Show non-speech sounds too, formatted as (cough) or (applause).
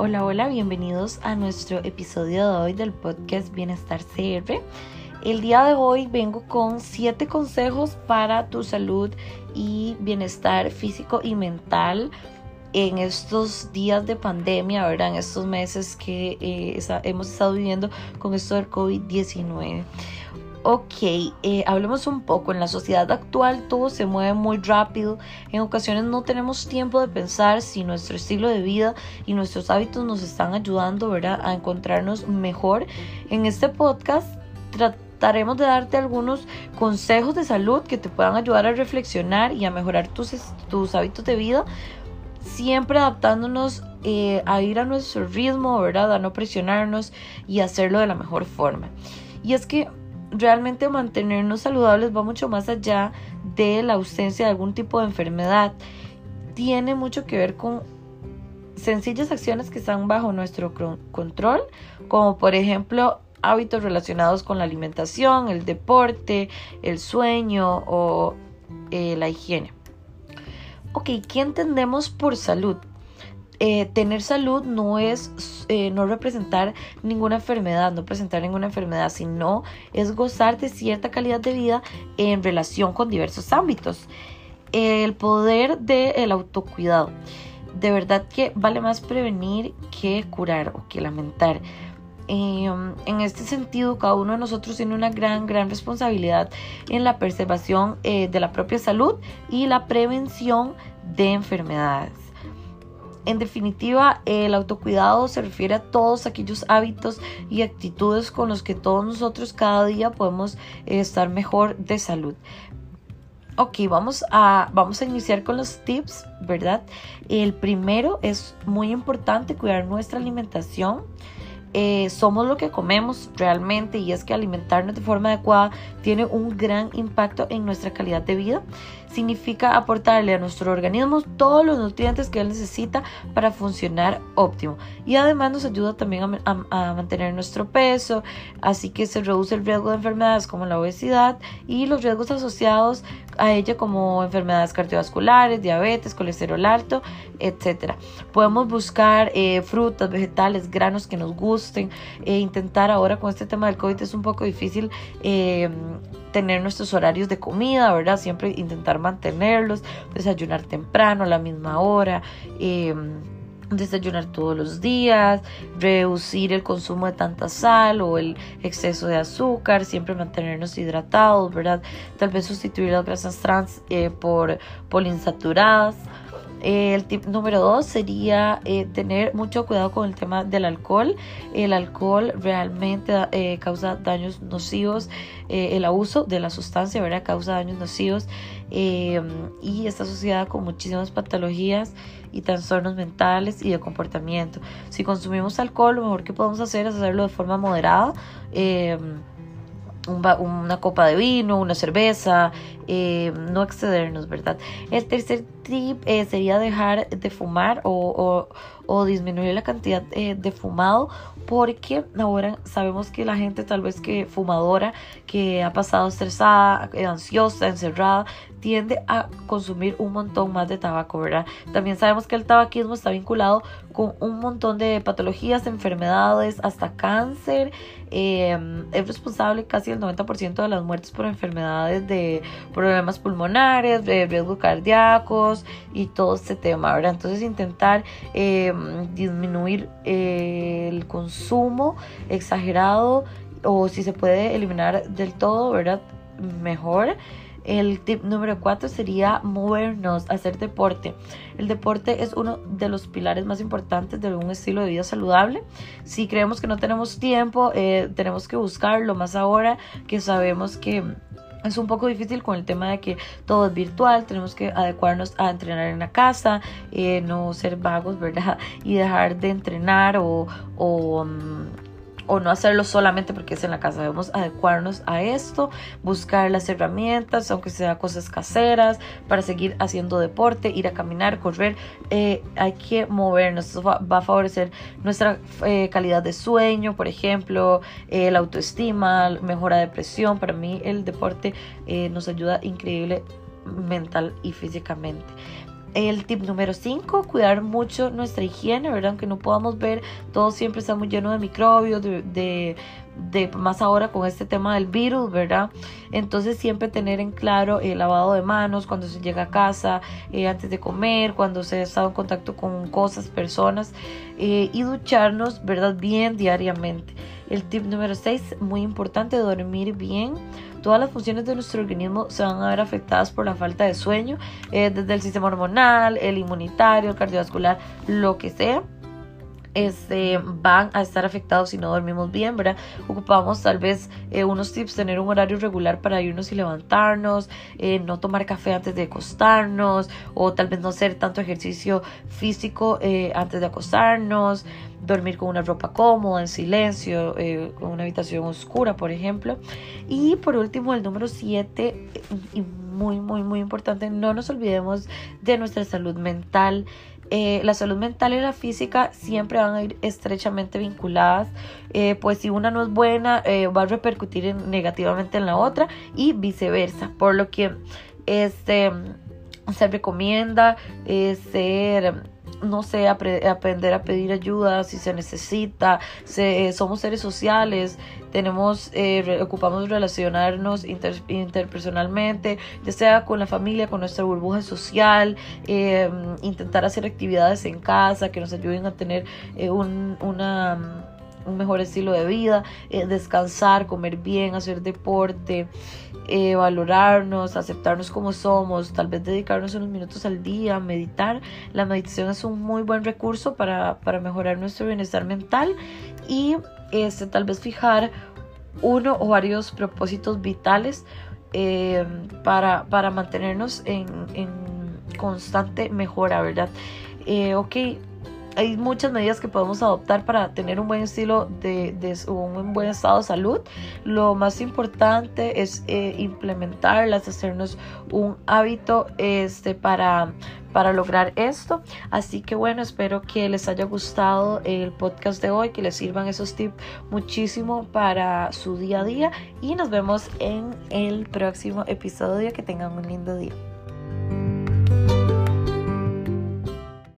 Hola, hola, bienvenidos a nuestro episodio de hoy del podcast Bienestar CR. El día de hoy vengo con 7 consejos para tu salud y bienestar físico y mental en estos días de pandemia, ¿verdad? En estos meses que eh, hemos estado viviendo con esto del COVID-19. Ok, eh, hablemos un poco. En la sociedad actual todo se mueve muy rápido. En ocasiones no tenemos tiempo de pensar si nuestro estilo de vida y nuestros hábitos nos están ayudando ¿verdad? a encontrarnos mejor. En este podcast trataremos de darte algunos consejos de salud que te puedan ayudar a reflexionar y a mejorar tus, tus hábitos de vida. Siempre adaptándonos eh, a ir a nuestro ritmo, ¿verdad? A no presionarnos y hacerlo de la mejor forma. Y es que realmente mantenernos saludables va mucho más allá de la ausencia de algún tipo de enfermedad. Tiene mucho que ver con sencillas acciones que están bajo nuestro control, como por ejemplo hábitos relacionados con la alimentación, el deporte, el sueño o eh, la higiene. Ok, ¿qué entendemos por salud? Eh, tener salud no es eh, no representar ninguna enfermedad, no presentar ninguna enfermedad, sino es gozar de cierta calidad de vida en relación con diversos ámbitos. El poder del autocuidado. De verdad que vale más prevenir que curar o que lamentar. Em, en este sentido, cada uno de nosotros tiene una gran, gran responsabilidad en la preservación eh, de la propia salud y la prevención de enfermedades. En definitiva, el autocuidado se refiere a todos aquellos hábitos y actitudes con los que todos nosotros cada día podemos eh, estar mejor de salud. Ok, vamos a, vamos a iniciar con los tips, ¿verdad? El primero es muy importante cuidar nuestra alimentación. Eh, somos lo que comemos realmente y es que alimentarnos de forma adecuada tiene un gran impacto en nuestra calidad de vida. Significa aportarle a nuestro organismo todos los nutrientes que él necesita para funcionar óptimo y además nos ayuda también a, mantener nuestro peso, así que se reduce el riesgo de enfermedades como la obesidad y los riesgos asociados a ella como enfermedades cardiovasculares, diabetes, colesterol alto, etc. Podemos buscar eh, frutas, vegetales, granos que nos gusten e intentar ahora con este tema del COVID es un poco difícil eh, tener nuestros horarios de comida, ¿verdad? Siempre intentar mantenerlos, desayunar temprano, a la misma hora. Eh, desayunar todos los días, reducir el consumo de tanta sal o el exceso de azúcar, siempre mantenernos hidratados, ¿verdad? Tal vez sustituir las grasas trans eh, por poliinsaturadas. Eh, el tip número dos sería eh, tener mucho cuidado con el tema del alcohol. El alcohol realmente causa daños nocivos. el abuso de la sustancia ¿verdad? causa daños nocivos y está asociada con muchísimas patologías y trastornos mentales y de comportamiento. Si consumimos alcohol, lo mejor que podemos hacer es hacerlo de forma moderada. Una copa de vino, una cerveza, eh, no excedernos, ¿verdad? El tercer tip eh, sería dejar de fumar o, disminuir la cantidad de fumado porque ahora sabemos que la gente tal vez que fumadora, que ha pasado estresada, ansiosa, encerrada, tiende a consumir un montón más de tabaco, ¿verdad? También sabemos que el tabaquismo está vinculado con un montón de patologías, enfermedades, hasta cáncer. Em, es responsable casi el 90% de las muertes por enfermedades de problemas pulmonares, de riesgos cardíacos y todo este tema, ¿verdad? Entonces intentar em, disminuir eh, el consumo exagerado o si se puede eliminar del todo, ¿verdad? Mejor. El tip número cuatro sería movernos, hacer deporte. El deporte es uno de los pilares más importantes de un estilo de vida saludable. Si creemos que no tenemos tiempo, eh, tenemos que buscarlo más ahora que sabemos que es un poco difícil con el tema de que todo es virtual, tenemos que adecuarnos a entrenar en la casa, eh, no ser vagos, ¿verdad? (laughs) Y dejar de entrenar o, o mm, o no hacerlo solamente porque es en la casa. Debemos adecuarnos a esto, buscar las herramientas, aunque sea cosas caseras, para seguir haciendo deporte, ir a caminar, correr. Eh, hay que movernos. Eso va, a favorecer nuestra eh, calidad de sueño, por ejemplo, eh, la autoestima, mejora de presión. Para mí el deporte nos ayuda increíble mental y físicamente. El tip número 5, cuidar mucho nuestra higiene, ¿verdad? Aunque no podamos ver, todo siempre está muy lleno de microbios, de, de, más ahora con este tema del virus, ¿verdad? Entonces siempre tener en claro el lavado de manos cuando se llega a casa, eh, antes de comer, cuando se ha estado en contacto con cosas, personas eh, y ducharnos, ¿verdad? Bien diariamente. El tip número 6, muy importante, dormir bien todas las funciones de nuestro organismo se van a ver afectadas por la falta de sueño, eh, desde el sistema hormonal, el inmunitario, el cardiovascular, lo que sea. Este, van a estar afectados si no dormimos bien, ¿verdad? Ocupamos tal vez eh, unos tips, tener un horario regular para irnos y levantarnos, eh, no tomar café antes de acostarnos o tal vez no hacer tanto ejercicio físico antes de acostarnos, dormir con una ropa cómoda, en silencio, eh, con una habitación oscura, por ejemplo. Y por último, el número 7, y muy, muy, muy importante, no nos olvidemos de nuestra salud mental. Eh, la salud mental y la física siempre van a ir estrechamente vinculadas, eh, pues si una no es buena, va a repercutir negativamente en la otra y viceversa, por lo que este, se recomienda ser no sé, aprender a pedir ayuda si se necesita. Se, somos seres sociales, tenemos, eh, ocupamos relacionarnos interpersonalmente, ya sea con la familia, con nuestra burbuja social, em, intentar hacer actividades en casa que nos ayuden a tener eh, un, una un mejor estilo de vida, eh, descansar, comer bien, hacer deporte, eh, valorarnos, aceptarnos como somos, tal vez dedicarnos unos minutos al día, meditar. La meditación es un muy buen recurso para, mejorar nuestro bienestar mental y este, tal vez fijar uno o varios propósitos vitales eh, para, para, mantenernos en, en, constante mejora, ¿verdad? ok, hay muchas medidas que podemos adoptar para tener un buen estilo de, un buen estado de salud. Lo más importante es eh, implementarlas, hacernos un hábito este, para, para lograr esto. Así que bueno, espero que les haya gustado el podcast de hoy, que les sirvan esos tips muchísimo para su día a día y nos vemos en el próximo episodio. Que tengan un lindo día.